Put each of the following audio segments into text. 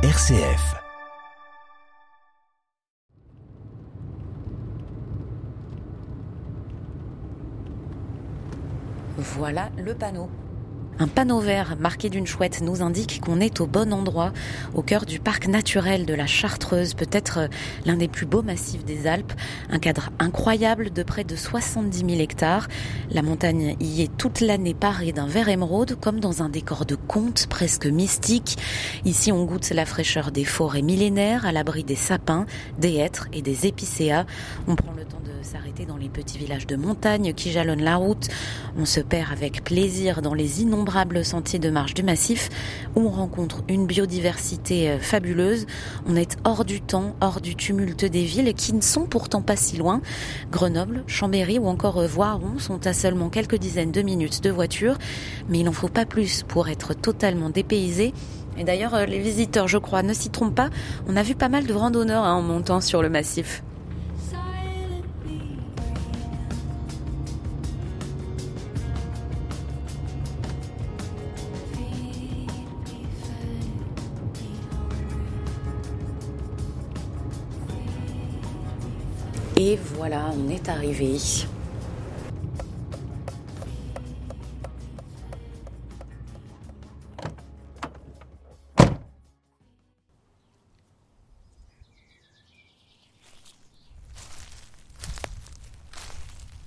RCF. Voilà le panneau. Un panneau vert marqué d'une chouette nous indique qu'on est au bon endroit, au cœur du parc naturel de la Chartreuse, peut-être l'un des plus beaux massifs des Alpes. Un cadre incroyable de près de 70 000 hectares. La montagne y est toute l'année parée d'un vert émeraude, comme dans un décor de conte presque mystique. Ici, on goûte la fraîcheur des forêts millénaires, à l'abri des sapins, des hêtres et des épicéas. On prend le temps s'arrêter dans les petits villages de montagne qui jalonnent la route. On se perd avec plaisir dans les innombrables sentiers de marche du massif où on rencontre une biodiversité euh, fabuleuse. On est hors du temps, hors du tumulte des villes qui ne sont pourtant pas si loin. Grenoble, Chambéry ou encore euh, Voiron sont à seulement quelques dizaines de minutes de voiture, mais il n'en faut pas plus pour être totalement dépaysé. Et d'ailleurs, euh, les visiteurs, je crois, ne s'y trompent pas. On a vu pas mal de randonneurs hein, en montant sur le massif. Est arrivé.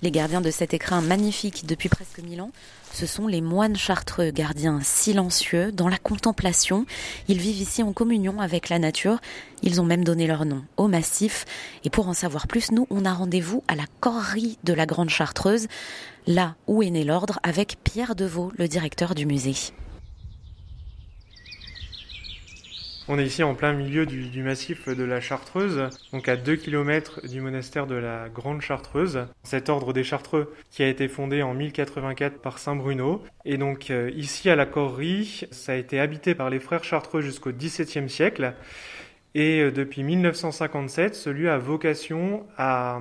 Les gardiens de cet écrin magnifique depuis presque mille ans, ce sont les moines chartreux, gardiens silencieux, dans la contemplation. Ils vivent ici en communion avec la nature. Ils ont même donné leur nom au massif. Et pour en savoir plus, nous, on a rendez-vous à la correrie de la Grande Chartreuse, là où est né l'ordre, avec Pierre Deveau, le directeur du musée. On est ici en plein milieu du, massif de la Chartreuse, donc à 2 km du monastère de la Grande Chartreuse. Cet ordre des Chartreux qui a été fondé en 1084 par Saint Bruno. Et donc euh, ici à la Corrie, ça a été habité par les frères Chartreux jusqu'au XVIIe siècle. Et euh, depuis 1957, ce lieu a vocation à,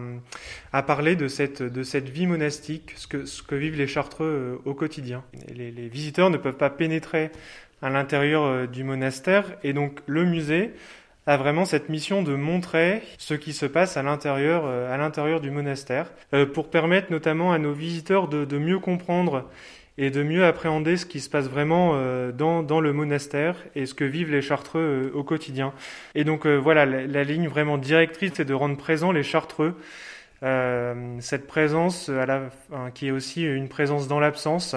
parler de cette, de cette vie monastique, ce que, ce que vivent les Chartreux euh, au quotidien. Les visiteurs ne peuvent pas pénétrer à l'intérieur euh, du monastère. Et donc le musée a vraiment cette mission de montrer ce qui se passe à l'intérieur, euh, à l'intérieur du monastère, euh, pour permettre notamment à nos visiteurs de, mieux comprendre et de mieux appréhender ce qui se passe vraiment dans, le monastère et ce que vivent les Chartreux au quotidien. Et donc voilà, la, ligne vraiment directrice, c'est de rendre présent les Chartreux. cette présence qui est aussi une présence dans l'absence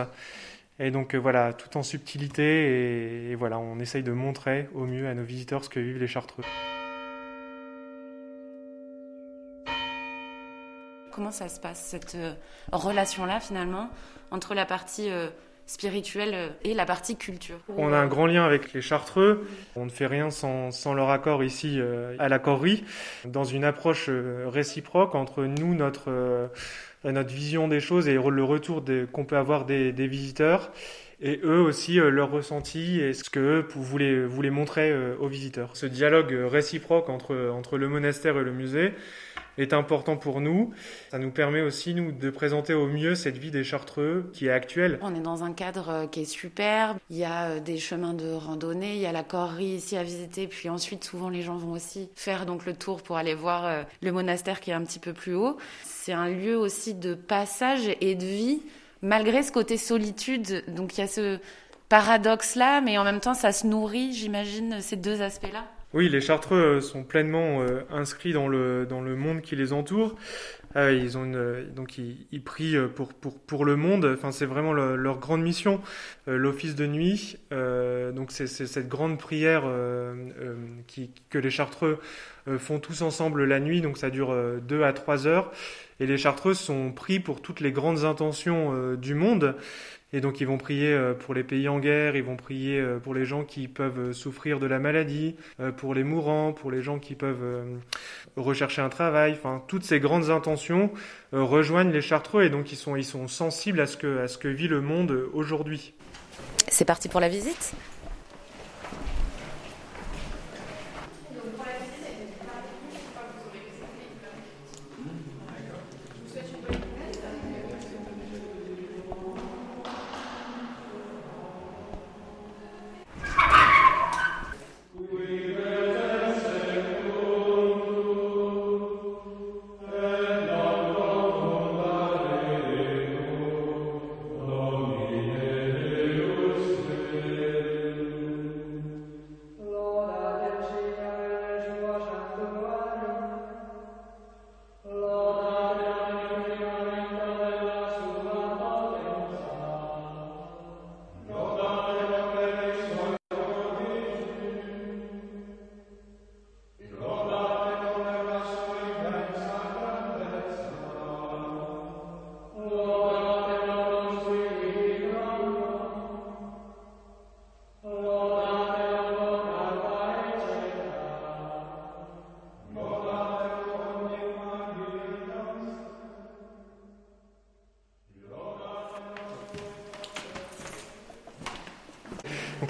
et donc euh, voilà, tout en subtilité, et, voilà, on essaye de montrer au mieux à nos visiteurs ce que vivent les Chartreux. Comment ça se passe, cette euh, relation-là finalement, entre la partie euh, spirituelle et la partie culture. On a un grand lien avec les Chartreux, on ne fait rien sans, leur accord ici à la Corrie, dans une approche réciproque entre nous, notre notre vision des choses et le retour qu'on peut avoir des, visiteurs et eux aussi euh, leur ressenti et ce que eux voulaient, voulaient montrer euh, aux visiteurs. Ce dialogue réciproque entre, entre le monastère et le musée est important pour nous. Ça nous permet aussi, nous, de présenter au mieux cette vie des Chartreux qui est actuelle. On est dans un cadre euh, qui est superbe. Il y a des chemins de randonnée, il y a la corrie ici à visiter, puis ensuite, souvent, les gens vont aussi faire donc le tour pour aller voir le monastère qui est un petit peu plus haut. C'est un lieu aussi de passage et de vie malgré ce côté solitude, donc il y a ce paradoxe-là, mais en même temps, ça se nourrit, j'imagine, ces deux aspects-là. Oui, les Chartreux euh, sont pleinement euh, inscrits dans le, dans le monde qui les entoure. Euh, ils ont une, donc ils, prient pour, pour, pour le monde. Enfin, c'est vraiment leur grande mission. L'office de nuit, donc c'est cette grande prière que les Chartreux font tous ensemble la nuit. Donc ça dure deux à trois heures. Et les Chartreux sont pris pour toutes les grandes intentions du monde. Et donc ils vont prier euh, pour les pays en guerre, ils vont prier euh, pour les gens qui peuvent euh, souffrir de la maladie, pour les mourants, pour les gens qui peuvent rechercher un travail. Enfin, toutes ces grandes intentions rejoignent les Chartreux et donc ils sont, ils sont sensibles à ce que, à ce que vit le monde aujourd'hui. C'est parti pour la visite?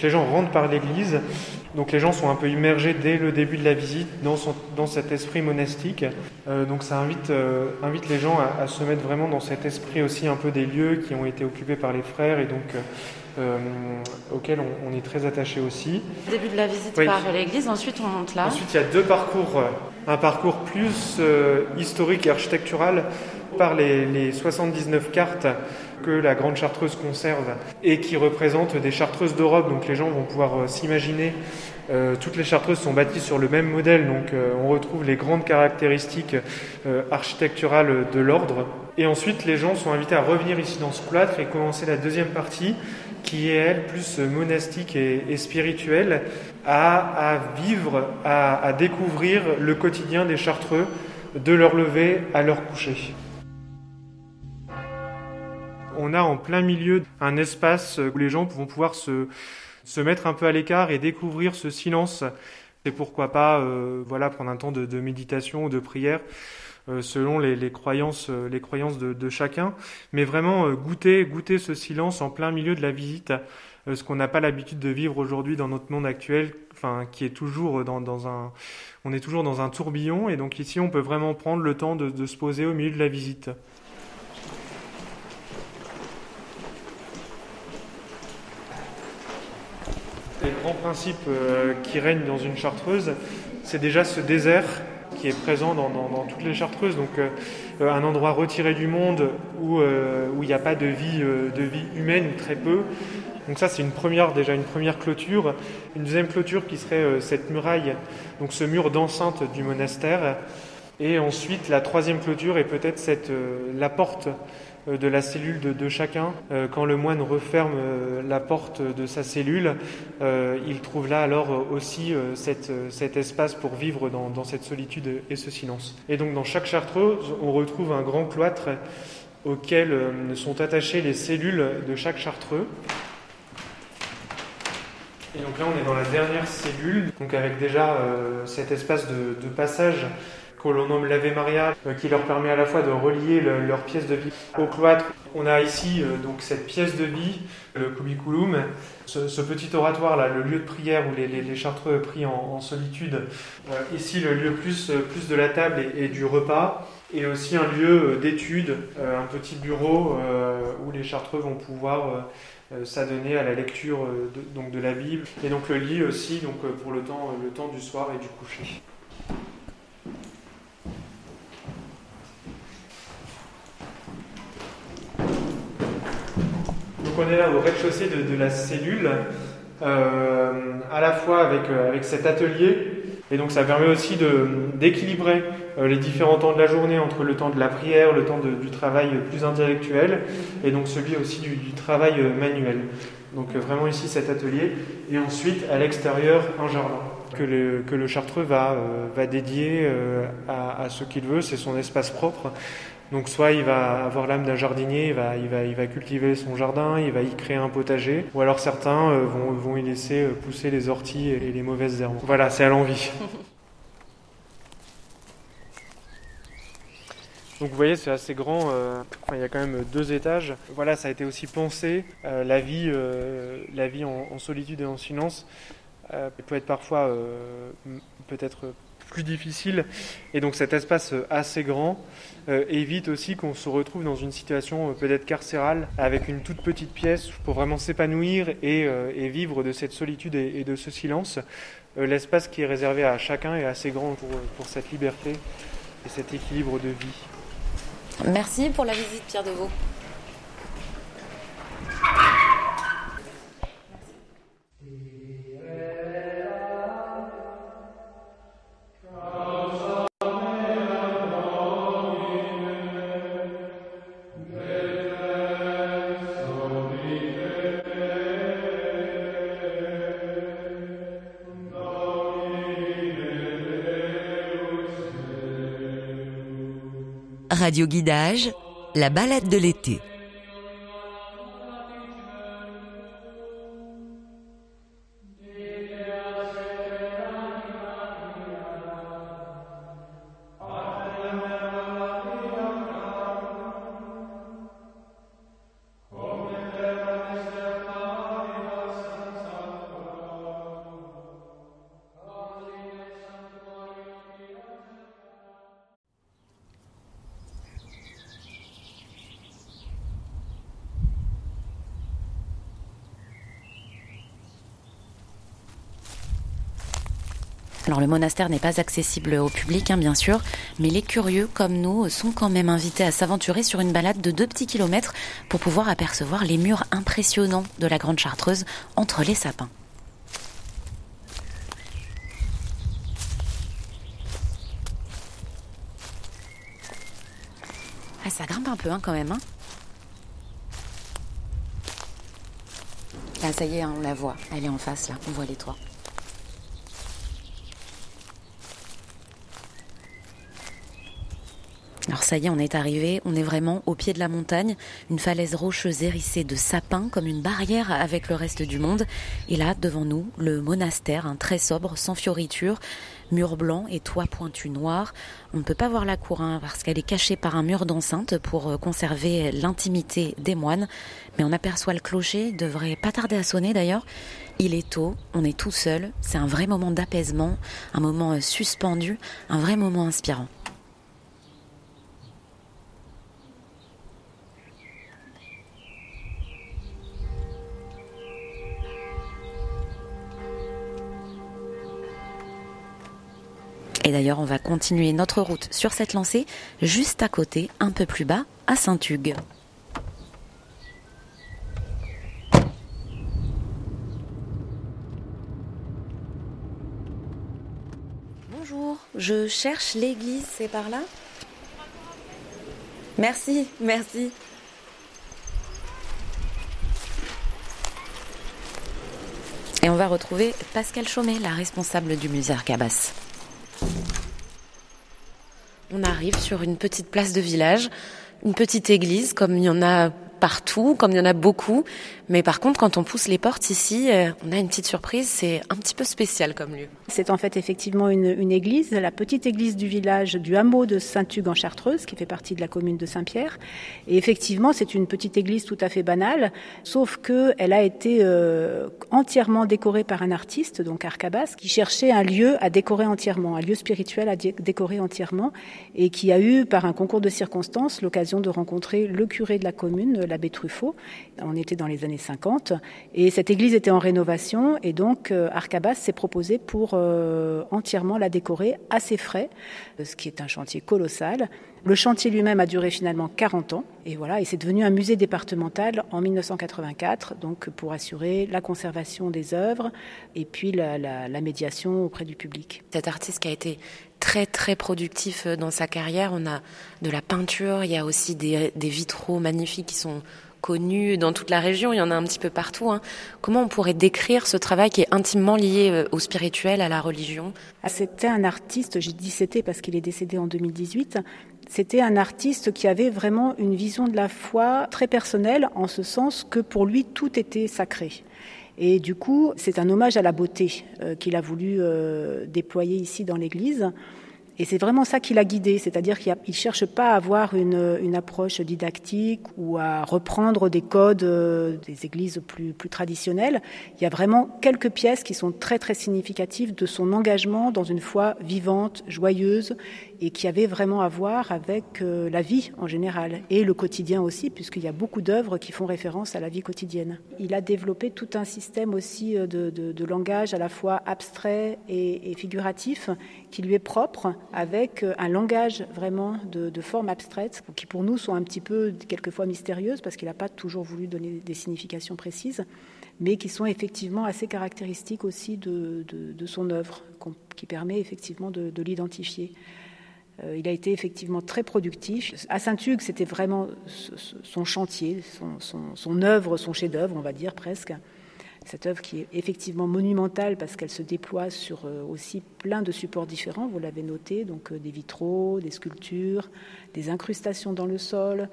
Les gens rentrent par l'église, donc les gens sont un peu immergés dès le début de la visite dans, dans cet esprit monastique. Euh, donc ça invite, euh, invite les gens à, se mettre vraiment dans cet esprit aussi un peu des lieux qui ont été occupés par les frères et donc euh, auxquels on, est très attaché aussi. Début de la visite par l'église, ensuite on monte là. Ensuite il y a deux parcours, un parcours plus historique et architectural par les, les 79 cartes que la Grande Chartreuse conserve et qui représentent des chartreuses d'Europe. Donc les gens vont pouvoir euh, s'imaginer, euh, toutes les chartreuses sont bâties sur le même modèle, donc euh, on retrouve les grandes caractéristiques architecturales de l'ordre. Et ensuite, les gens sont invités à revenir ici dans ce cloître et commencer la deuxième partie qui est elle plus monastique et, spirituelle, à, vivre, à, découvrir le quotidien des chartreux de leur lever à leur coucher on a en plein milieu un espace où les gens vont pouvoir se, mettre un peu à l'écart et découvrir ce silence. Et pourquoi pas euh, voilà, prendre un temps de, méditation ou de prière selon les, croyances, les croyances de, chacun. Mais vraiment euh, goûter, goûter ce silence en plein milieu de la visite, ce qu'on n'a pas l'habitude de vivre aujourd'hui dans notre monde actuel, enfin, qui est toujours dans, un... On est toujours dans un tourbillon, et donc ici on peut vraiment prendre le temps de se poser au milieu de la visite. les grands principes euh, qui règnent dans une chartreuse, c'est déjà ce désert qui est présent dans, toutes les chartreuses. Donc euh, un endroit retiré du monde où euh, il n'y a pas de vie, de vie humaine ou très peu. Donc ça c'est une première déjà une première clôture. Une deuxième clôture qui serait cette muraille, donc ce mur d'enceinte du monastère. Et ensuite la troisième clôture est peut-être la porte euh, de la cellule de, chacun. Euh, quand le moine referme euh, la porte de sa cellule, il trouve là alors aussi cet espace pour vivre dans, cette solitude et ce silence. Et donc dans chaque chartreuse, on retrouve un grand cloître auquel sont attachées les cellules de chaque chartreux. Et donc là, on est dans la dernière cellule, donc avec déjà cet espace de passage que l'on nomme l'Ave Maria, euh, qui leur permet à la fois de relier leur pièce de vie au cloître. On a ici euh, donc cette pièce de vie, le cubiculum, ce, petit oratoire là, le lieu de prière où les, chartreux prient en, solitude. Euh, ici, le lieu plus, de la table et, du repas et aussi un lieu d'étude, un petit bureau où les chartreux vont pouvoir s'adonner à la lecture de, donc de la Bible et donc le lit aussi donc pour le le temps du soir et du coucher. On est là au rez-de-chaussée de, la cellule, euh, à la fois avec, euh, avec cet atelier, et donc ça permet aussi d'équilibrer euh, les différents temps de la journée entre le temps de la prière, le temps du travail plus intellectuel, et donc celui aussi du, travail manuel. Donc vraiment ici cet atelier, et ensuite à l'extérieur un jardin que le, que le chartreux va, va dédier à ce qu'il veut, c'est son espace propre. Donc soit il va avoir l'âme d'un jardinier, il va, cultiver son jardin, il va y créer un potager, ou alors certains euh, vont, y laisser euh, pousser les orties et les mauvaises herbes. Voilà, c'est à l'envie. Donc vous voyez, c'est assez grand. Euh, il y a quand même deux étages. Voilà, ça a été aussi pensé. la vie en, solitude et en silence peut être parfois peut-être plus difficile. Et donc cet espace assez grand euh, évite aussi qu'on se retrouve dans une situation euh, peut-être carcérale avec une toute petite pièce pour vraiment s'épanouir et, euh, vivre de cette solitude et, de ce silence. L'espace qui est réservé à chacun est assez grand pour, pour cette liberté et cet équilibre de vie. Merci pour la visite Pierre Deveau. Radio Guidage, la balade de l'été. Alors le monastère n'est pas accessible au public, hein, bien sûr, mais les curieux comme nous sont quand même invités à s'aventurer sur une balade de deux petits kilomètres pour pouvoir apercevoir les murs impressionnants de la Grande Chartreuse entre les sapins. Ah, ça grimpe un peu hein, quand même. Hein. Là, ça y est, on la voit. Elle est en face là, on voit les toits. Alors ça y est, on est arrivé, on est vraiment au pied de la montagne, une falaise rocheuse hérissée de sapins comme une barrière avec le reste du monde. Et là, devant nous, le monastère, un très sobre, sans fioriture, mur blanc et toit pointu noir. On ne peut pas voir la cour hein, parce qu'elle est cachée par un mur d'enceinte pour euh, conserver l'intimité des moines. Mais on aperçoit le clocher, devrait pas tarder à sonner d'ailleurs. Il est tôt, on est tout seul, c'est un vrai moment d'apaisement, un moment euh, suspendu, un vrai moment inspirant. Et d'ailleurs, on va continuer notre route sur cette lancée, juste à côté, un peu plus bas, à Saint-Hugues. Bonjour, je cherche l'église, c'est par là? Merci, merci. Et on va retrouver Pascal Chaumet, la responsable du musée Arcabas. On arrive sur une petite place de village, une petite église comme il y en a partout, comme il y en a beaucoup. Mais par contre, quand on pousse les portes ici, euh, on a une petite surprise. C'est un petit peu spécial comme lieu. C'est en fait effectivement une, église, la petite église du village du hameau de Saint-Hugues en Chartreuse, qui fait partie de la commune de Saint-Pierre. Et effectivement, c'est une petite église tout à fait banale, sauf que elle a été euh, entièrement décorée par un artiste, donc Arcabas, qui cherchait un lieu à décorer entièrement, un lieu spirituel à décorer entièrement, et qui a eu, par un concours de circonstances, l'occasion de rencontrer le curé de la commune, l'abbé Truffaut. On était dans les années 50 et cette église était en rénovation et donc euh, Arcabas s'est proposé pour euh, entièrement la décorer à ses frais, ce qui est un chantier colossal. Le chantier lui-même a duré finalement 40 ans et voilà, et c'est devenu un musée départemental en 1984, donc pour assurer la conservation des œuvres et puis la, médiation auprès du public. Cet artiste qui a été très très productif euh, dans sa carrière, on a de la peinture, il y a aussi des, des vitraux magnifiques qui sont connu dans toute la région, il y en a un petit peu partout. Hein. Comment on pourrait décrire ce travail qui est intimement lié euh, au spirituel, à la religion? Ah, C'était un artiste, j'ai dit c'était parce qu'il est décédé en 2018, c'était un artiste qui avait vraiment une vision de la foi très personnelle, en ce sens que pour lui tout était sacré. Et du coup, c'est un hommage à la beauté euh, qu'il a voulu euh, déployer ici dans l'Église. Et c'est vraiment ça qui l'a guidé, c'est-à-dire qu'il ne cherche pas à avoir une, approche didactique ou à reprendre des codes euh, des églises plus, plus traditionnelles. Il y a vraiment quelques pièces qui sont très très significatives de son engagement dans une foi vivante, joyeuse et qui avait vraiment à voir avec euh, la vie en général et le quotidien aussi, puisqu'il y a beaucoup d'œuvres qui font référence à la vie quotidienne. Il a développé tout un système aussi euh, de, langage à la fois abstrait et, figuratif qui lui est propre, avec euh, un langage vraiment de, de forme abstraite, qui pour nous sont un petit peu quelquefois mystérieuses, parce qu'il n'a pas toujours voulu donner des significations précises mais qui sont effectivement assez caractéristiques aussi de, son œuvre, qui permet effectivement de l'identifier. Euh, il a été effectivement très productif. À Saint-Hugues, c'était vraiment son chantier, son, œuvre, son chef-d'œuvre, on va dire presque. Cette œuvre qui est effectivement monumentale parce qu'elle se déploie sur euh, aussi plein de supports différents, vous l'avez noté, donc euh, des vitraux, des sculptures, des incrustations dans le sol,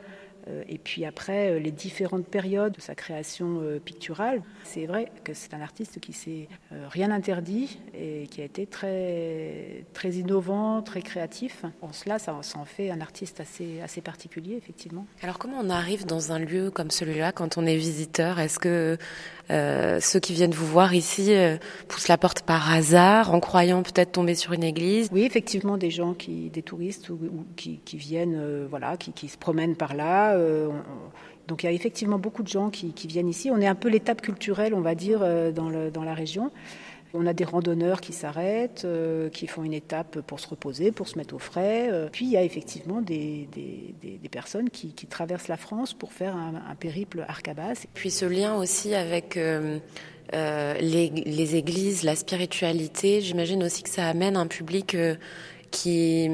et puis après, euh, les différentes périodes de sa création euh, picturale, c'est vrai que c'est un artiste qui s'est rien interdit et qui a été très, très innovant, très créatif. En cela, ça, en fait un artiste assez, assez particulier, effectivement. Alors comment on arrive dans un lieu comme celui-là quand on est visiteur? Est-ce que euh, ceux qui viennent vous voir ici euh, poussent la porte par hasard, en croyant peut-être tomber sur une église. Oui, effectivement, des gens qui, des touristes ou, qui, qui, viennent, euh, voilà, qui, qui, se promènent par là. donc il y a effectivement beaucoup de gens qui, qui, viennent ici. On est un peu l'étape culturelle, on va dire, dans, le, dans la région. On a des randonneurs qui s'arrêtent, euh, qui font une étape pour se reposer, pour se mettre au frais. Euh. Puis il y a effectivement des, des, personnes qui, traversent la France pour faire un, périple arcabas. Puis ce lien aussi avec euh, les, églises, la spiritualité, j'imagine aussi que ça amène un public qui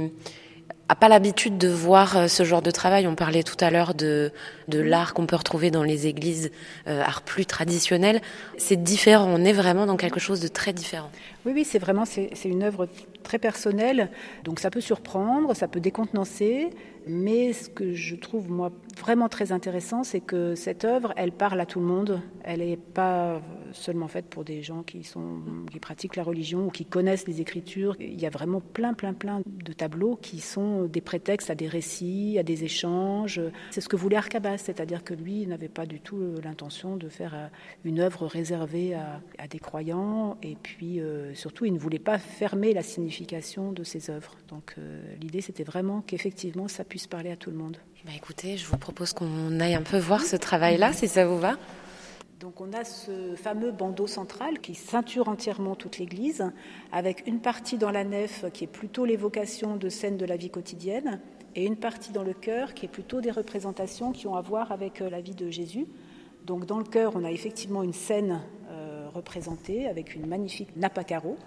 a pas l'habitude de voir euh, ce genre de travail. On parlait tout à l'heure de, de l'art qu'on peut retrouver dans les églises, euh, art plus traditionnel. C'est différent. On est vraiment dans quelque chose de très différent. Oui, oui, c'est vraiment c'est une œuvre très personnelle. Donc ça peut surprendre, ça peut décontenancer. Mais ce que je trouve moi vraiment très intéressant, c'est que cette œuvre, elle parle à tout le monde. Elle n'est pas seulement faite pour des gens qui sont qui pratiquent la religion ou qui connaissent les Écritures. Il y a vraiment plein, plein, plein de tableaux qui sont des prétextes à des récits, à des échanges. C'est ce que voulait Arcabas, c'est-à-dire que lui n'avait pas du tout l'intention de faire euh, une œuvre réservée à, des croyants. Et puis euh, surtout, il ne voulait pas fermer la signification de ses œuvres. Donc euh, l'idée, c'était vraiment qu'effectivement, ça puisse parler à tout le monde. Bah écoutez, je vous propose qu'on aille un peu voir ce travail-là, si ça vous va. Donc on a ce fameux bandeau central qui ceinture entièrement toute l'église, avec une partie dans la nef qui est plutôt l'évocation de scènes de la vie quotidienne, et une partie dans le chœur qui est plutôt des représentations qui ont à voir avec euh, la vie de Jésus. Donc dans le chœur, on a effectivement une scène euh, représentée avec une magnifique nappe à carreaux.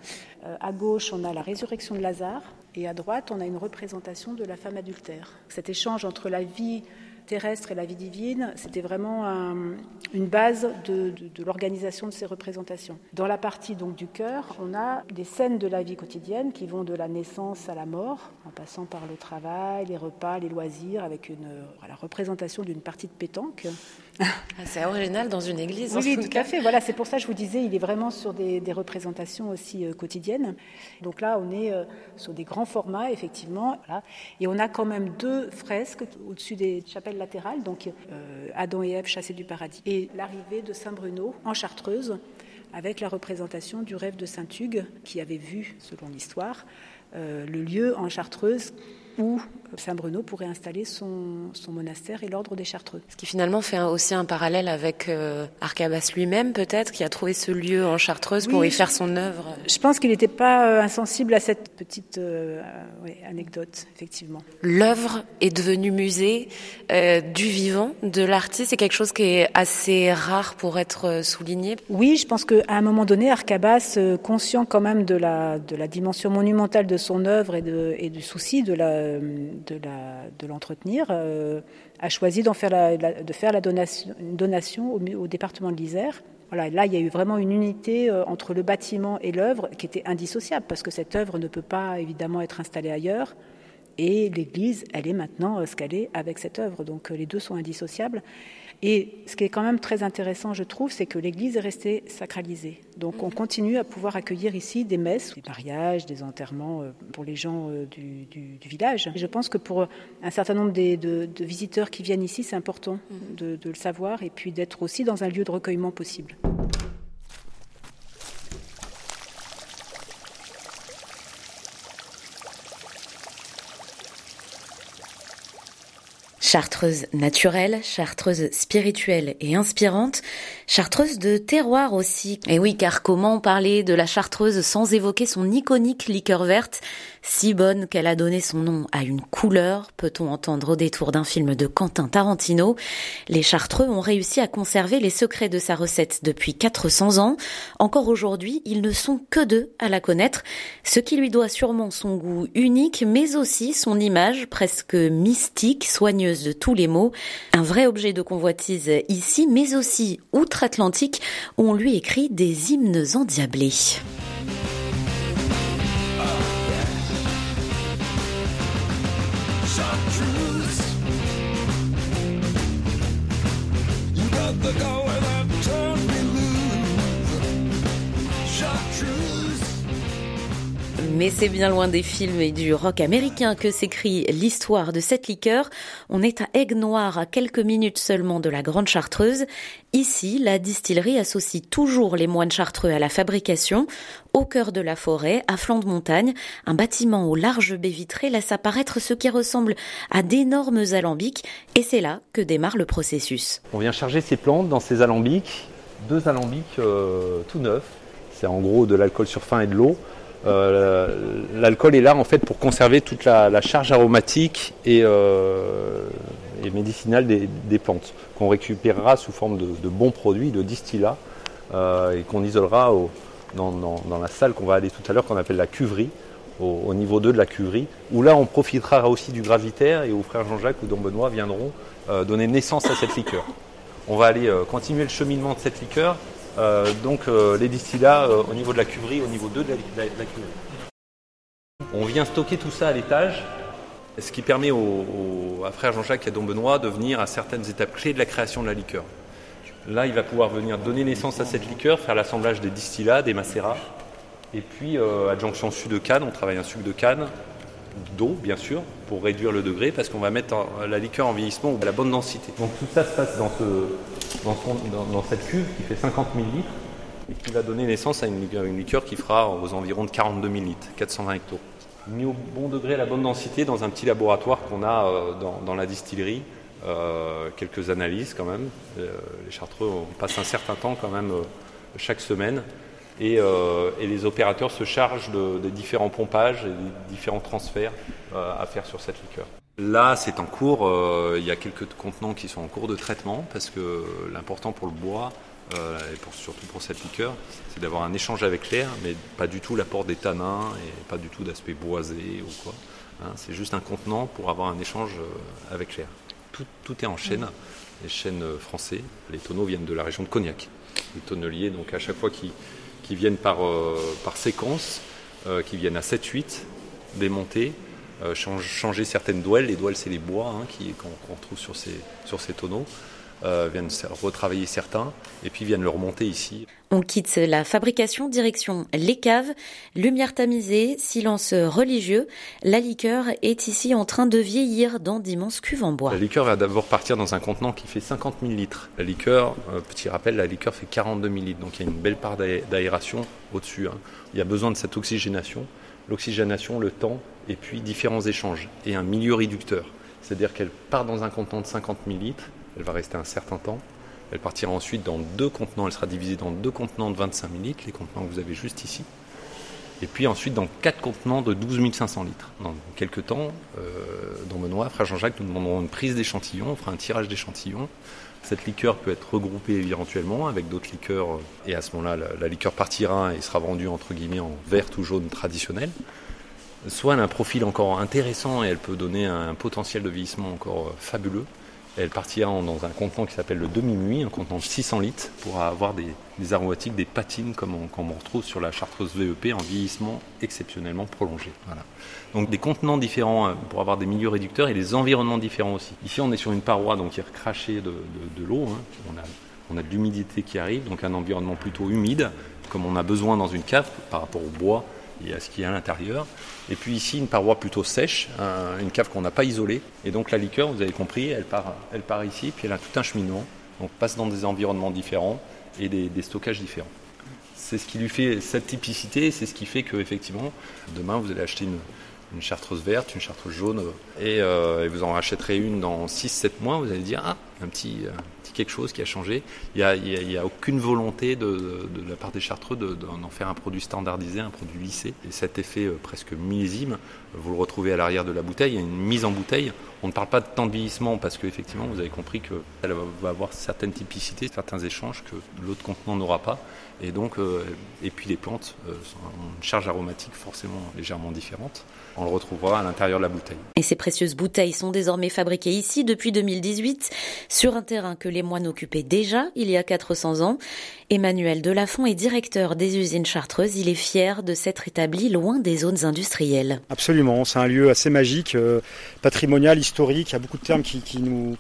À gauche, on a la résurrection de Lazare, et à droite, on a une représentation de la femme adultère. Cet échange entre la vie terrestre et la vie divine, c'était vraiment une base de, l'organisation de ces représentations. Dans la partie donc du cœur, on a des scènes de la vie quotidienne qui vont de la naissance à la mort, en passant par le travail, les repas, les loisirs, avec une la représentation d'une partie de pétanque. Ah, c'est original dans une église. Oui, tout à fait. Voilà, c'est pour ça que je vous disais, il est vraiment sur des, représentations aussi euh, quotidiennes. Donc là, on est euh, sur des grands formats, effectivement. Et on a quand même deux fresques au-dessus des chapelles latérales, donc euh, Adam et Ève chassés du paradis, et l'arrivée de Saint Bruno en Chartreuse, avec la représentation du rêve de Saint Hugues, qui avait vu, selon l'histoire, le lieu en Chartreuse où Saint Bruno pourrait installer son, monastère et l'ordre des Chartreux. Ce qui finalement fait aussi un parallèle avec euh, Arcabas lui-même, peut-être, qui a trouvé ce lieu en Chartreuse pour y faire son œuvre. Je pense qu'il n'était pas euh, insensible à cette petite euh, anecdote, effectivement. L'œuvre est devenue musée du vivant, de l'artiste. C'est quelque chose qui est assez rare pour être souligné. Oui, je pense qu'à un moment donné, Arcabas, conscient quand même de la, de la dimension monumentale de son œuvre et, de, et du souci de la de l'entretenir, euh, a choisi faire de faire la donation, une donation au, département de l'Isère. Voilà, là, il y a eu vraiment une unité euh, entre le bâtiment et l'œuvre qui était indissociable, parce que cette œuvre ne peut pas évidemment être installée ailleurs. Et l'Église, elle est maintenant euh, ce qu'elle est avec cette œuvre. Donc les deux sont indissociables. Et ce qui est quand même très intéressant, je trouve, c'est que l'Église est restée sacralisée. Donc on mhm. continue à pouvoir accueillir ici des messes, des mariages, des enterrements euh, pour les gens euh, du, village. je pense que pour un certain nombre de, visiteurs qui viennent ici, c'est important mhm. de le savoir et puis d'être aussi dans un lieu de recueillement possible. Chartreuse naturelle, chartreuse spirituelle et inspirante, chartreuse de terroir aussi. Et oui, car comment parler de la chartreuse sans évoquer son iconique liqueur verte si bonne qu'elle a donné son nom à une couleur, peut-on entendre au détour d'un film de Quentin Tarantino. Les Chartreux ont réussi à conserver les secrets de sa recette depuis 400 ans. Encore aujourd'hui, ils ne sont que deux à la connaître, ce qui lui doit sûrement son goût unique, mais aussi son image presque mystique, soigneuse de tous les mots. Un vrai objet de convoitise ici, mais aussi outre-Atlantique, où on lui écrit des hymnes endiablés. Mais c'est bien loin des films et du rock américain que s'écrit l'histoire de cette liqueur. On est à Aigle Noir, à quelques minutes seulement de la Grande Chartreuse. Ici, la distillerie associe toujours les moines chartreux à la fabrication. Au cœur de la forêt, à flanc de montagne, un bâtiment aux larges baies vitrées laisse apparaître ce qui ressemble à d'énormes alambics. Et c'est là que démarre le processus. On vient charger ces plantes dans ces alambics, deux alambics euh, tout neufs c'est en gros de l'alcool sur fin et de l'eau. L'alcool est là en fait pour conserver toute la, charge aromatique et, médicinale des, plantes qu'on récupérera sous forme de, bons produits, de distillats et qu'on isolera dans, la salle qu'on va aller tout à l'heure qu'on appelle la cuverie au, niveau 2 de la cuverie, où là on profitera aussi du gravitaire et où frère Jean-Jacques ou Don Benoît viendront euh, donner naissance à cette liqueur. On va aller euh, continuer le cheminement de cette liqueur, euh, donc les distillats au niveau de la cuverie, au niveau 2 de la, cuverie. On vient stocker tout ça à l'étage, ce qui permet à frère Jean-Jacques et à Don Benoît de venir à certaines étapes clés de la création de la liqueur. Là, il va pouvoir venir donner naissance à cette liqueur, faire l'assemblage des distillats, des macérats, et puis, euh, adjonction sucre de canne, on travaille un sucre de canne, d'eau bien sûr, pour réduire le degré, parce qu'on va mettre la liqueur en vieillissement à la bonne densité. Donc tout ça se passe dans, cette cuve qui fait 50 000 litres et qui va donner naissance à une, liqueur qui fera aux environs de 42 000 litres, 420 hectos. Mis au bon degré à la bonne densité dans un petit laboratoire qu'on a euh, dans, la distillerie. Euh, quelques analyses quand même. les chartreux, on passe un certain temps quand même chaque semaine euh, et, les opérateurs se chargent des différents pompages et des différents transferts euh, à faire sur cette liqueur. Là, c'est en cours. Euh, il y a quelques contenants qui sont en cours de traitement parce que l'important pour le bois, et surtout pour cette liqueur, c'est d'avoir un échange avec l'air, mais pas du tout l'apport des tanins et pas du tout d'aspect boisé ou quoi. Hein. c'est juste un contenant pour avoir un échange avec l'air. Tout, est en chaîne, les chaînes français. Les tonneaux viennent de la région de Cognac. Les tonneliers, donc à chaque fois qu'ils qui viennent par, euh, séquence, euh, qui viennent à 7-8, démonter, euh, changer certaines douelles. Les douelles, c'est les bois hein, qu'on retrouve sur ces tonneaux. Euh, viennent retravailler certains et puis viennent le remonter ici. On quitte la fabrication, direction les caves, lumière tamisée, silence religieux. La liqueur est ici en train de vieillir dans d'immenses cuves en bois. La liqueur va d'abord partir dans un contenant qui fait 50 000 litres. La liqueur, euh, petit rappel, la liqueur fait 42 000 litres, donc il y a une belle part d'aération au-dessus. Hein. Il y a besoin de cette oxygénation, l'oxygénation, le temps et puis différents échanges et un milieu réducteur. C'est-à-dire qu'elle part dans un contenant de 50 000 litres elle va rester un certain temps. Elle partira ensuite dans deux contenants, elle sera divisée dans deux contenants de 25 000 litres, les contenants que vous avez juste ici. Et puis ensuite dans quatre contenants de 12 500 litres. Dans quelques temps, euh, dans Benoît, frère Jean-Jacques, nous demanderons une prise d'échantillons, on fera un tirage d'échantillons. Cette liqueur peut être regroupée éventuellement avec d'autres liqueurs, euh, et à ce moment-là, la, liqueur partira et sera vendue entre guillemets en verte ou jaune traditionnel. Soit elle a un profil encore intéressant et elle peut donner un potentiel de vieillissement encore euh, fabuleux, elle partira dans un contenant qui s'appelle le demi-muit, un contenant de 600 litres, pour avoir des, aromatiques, des patines comme on, retrouve sur la chartreuse VEP en vieillissement exceptionnellement prolongé. Donc des contenants différents euh, pour avoir des milieux réducteurs et des environnements différents aussi. Ici on est sur une paroi donc qui est recrachée de, l'eau, hein. on, a, de l'humidité qui arrive, donc un environnement plutôt humide, comme on a besoin dans une cave par rapport au bois et à ce qui est à l'intérieur. Et puis ici, une paroi plutôt sèche, une cave qu'on n'a pas isolée. Et donc la liqueur, vous avez compris, elle part, elle part ici, puis elle a tout un cheminement. Donc passe dans des environnements différents et des, stockages différents. C'est ce qui lui fait cette typicité, c'est ce qui fait qu'effectivement, demain, vous allez acheter une, chartreuse verte, une chartreuse jaune, euh, et, vous en rachèterez une dans 6-7 mois, vous allez dire, ah, un petit, quelque chose qui a changé. Il n'y a, aucune volonté de, la part des chartreux d'en faire un produit standardisé, un produit lissé. Et cet effet euh, presque millésime, vous le retrouvez à l'arrière de la bouteille, il y a une mise en bouteille. On ne parle pas de temps de vieillissement parce qu'effectivement, vous avez compris qu'elle va avoir certaines typicités, certains échanges que l'autre contenant n'aura pas. Et euh, et puis les plantes ont une charge aromatique forcément légèrement différente on le retrouvera à l'intérieur de la bouteille. Et ces précieuses bouteilles sont désormais fabriquées ici depuis 2018 sur un terrain que les moines occupaient déjà il y a 400 ans. Emmanuel Delafont est directeur des usines chartreuses. Il est fier de s'être établi loin des zones industrielles. Absolument, c'est un lieu assez magique, euh, patrimonial, historique. Il y a beaucoup de termes qui, nous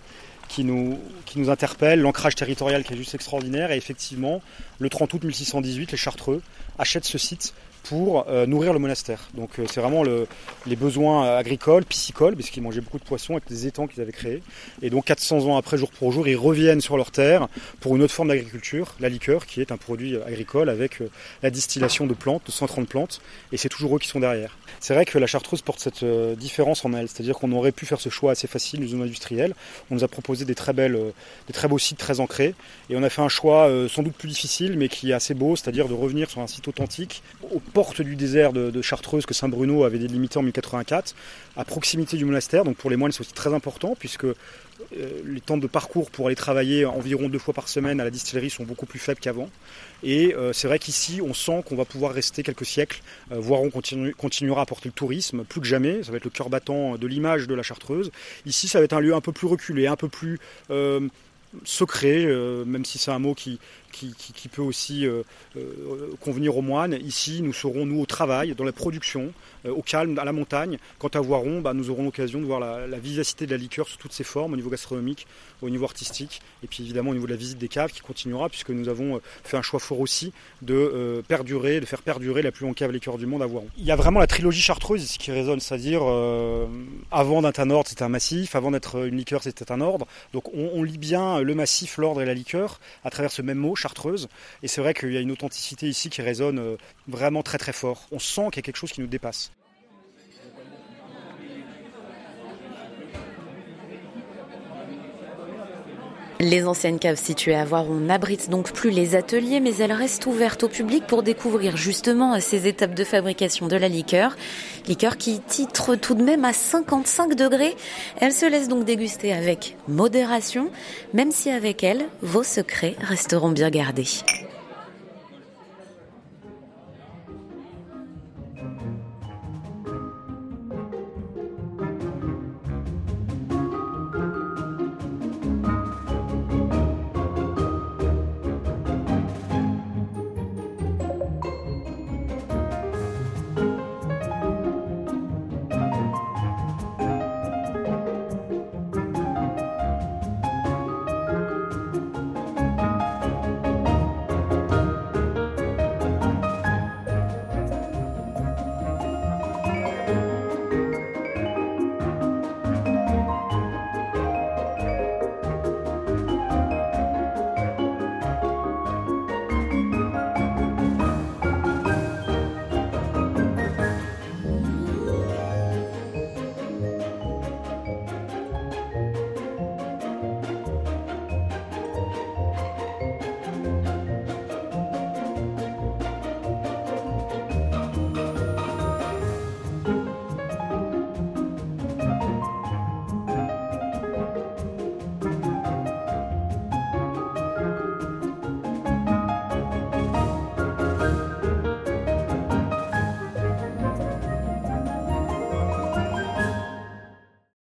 qui nous, qui nous interpellent, l'ancrage territorial qui est juste extraordinaire. Et effectivement, le 30 août 1618, les Chartreux achètent ce site pour euh, nourrir le monastère. Donc euh, c'est vraiment le, les besoins agricoles, piscicoles, parce qu'ils mangeaient beaucoup de poissons avec des étangs qu'ils avaient créés. Et donc 400 ans après, jour pour jour, ils reviennent sur leur terre pour une autre forme d'agriculture, la liqueur, qui est un produit agricole avec euh, la distillation de plantes, de 130 plantes, et c'est toujours eux qui sont derrière. C'est vrai que la chartreuse porte cette différence en elle, c'est-à-dire qu'on aurait pu faire ce choix assez facile, une zone industrielle. On nous a proposé des très belles, des très beaux sites très ancrés, et on a fait un choix sans doute plus difficile, mais qui est assez beau, c'est-à-dire de revenir sur un site authentique, portes du désert de, Chartreuse que Saint-Bruno avait délimité en 1084, à proximité du monastère. Donc pour les moines, c'est aussi très important, puisque euh, les temps de parcours pour aller travailler environ deux fois par semaine à la distillerie sont beaucoup plus faibles qu'avant. Et euh, c'est vrai qu'ici, on sent qu'on va pouvoir rester quelques siècles, euh, voire on continuera à porter le tourisme plus que jamais. Ça va être le cœur battant de l'image de la Chartreuse. Ici, ça va être un lieu un peu plus reculé, un peu plus secret, même si c'est un mot qui, peut aussi euh, euh, convenir aux moines. Ici, nous serons, nous, au travail, dans la production, euh, au calme, à la montagne. Quant à Voiron, bah, nous aurons l'occasion de voir la, vivacité de la liqueur sous toutes ses formes, au niveau gastronomique, au niveau artistique, et puis évidemment au niveau de la visite des caves qui continuera, puisque nous avons fait un choix fort aussi de perdurer, de faire perdurer la plus longue cave liqueur du monde à Voiron. Il y a vraiment la trilogie chartreuse ici qui résonne, c'est-à-dire avant d'être un ordre, c'était un massif, avant d'être une liqueur, c'était un ordre. Donc on, on lit bien le massif, l'ordre et la liqueur à travers ce même mot, chartreuse. Et c'est vrai qu'il y a une authenticité ici qui résonne euh, vraiment très très fort. On sent qu'il y a quelque chose qui nous dépasse. Les anciennes caves situées à Voiron n'abritent donc plus les ateliers, mais elles restent ouvertes au public pour découvrir justement ces étapes de fabrication de la liqueur. Liqueur qui titre tout de même à 55 degrés. Elle se laisse donc déguster avec modération, même si avec elle, vos secrets resteront bien gardés.